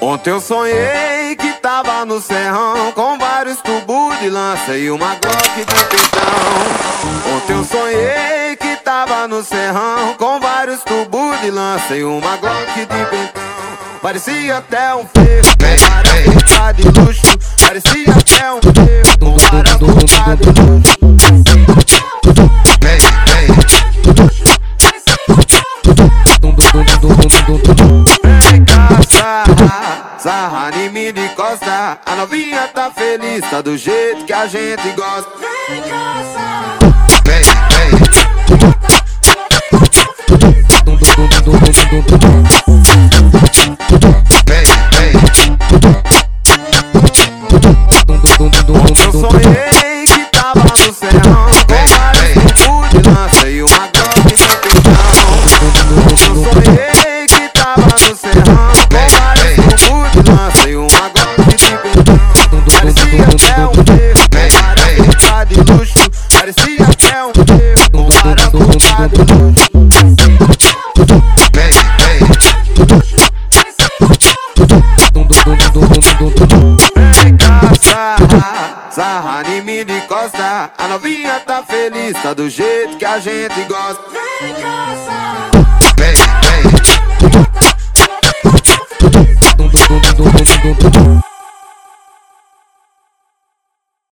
Ontem eu sonhei que tava no serrão Com vários tubos de lança e uma glock de peitão Ontem eu sonhei que tava no serrão Com vários tubos de lança e uma glock de peitão Parecia até um com maracujá de luxo. Parecia até um em mim de costa. A novinha tá feliz, tá do jeito que a gente gosta. Vem cá, Parecia até um com maracujá de luxo Parecia até um ferro com maracujá de luxo sarra, em mim de costa A novinha tá feliz, tá do jeito que a gente gosta Vem sarra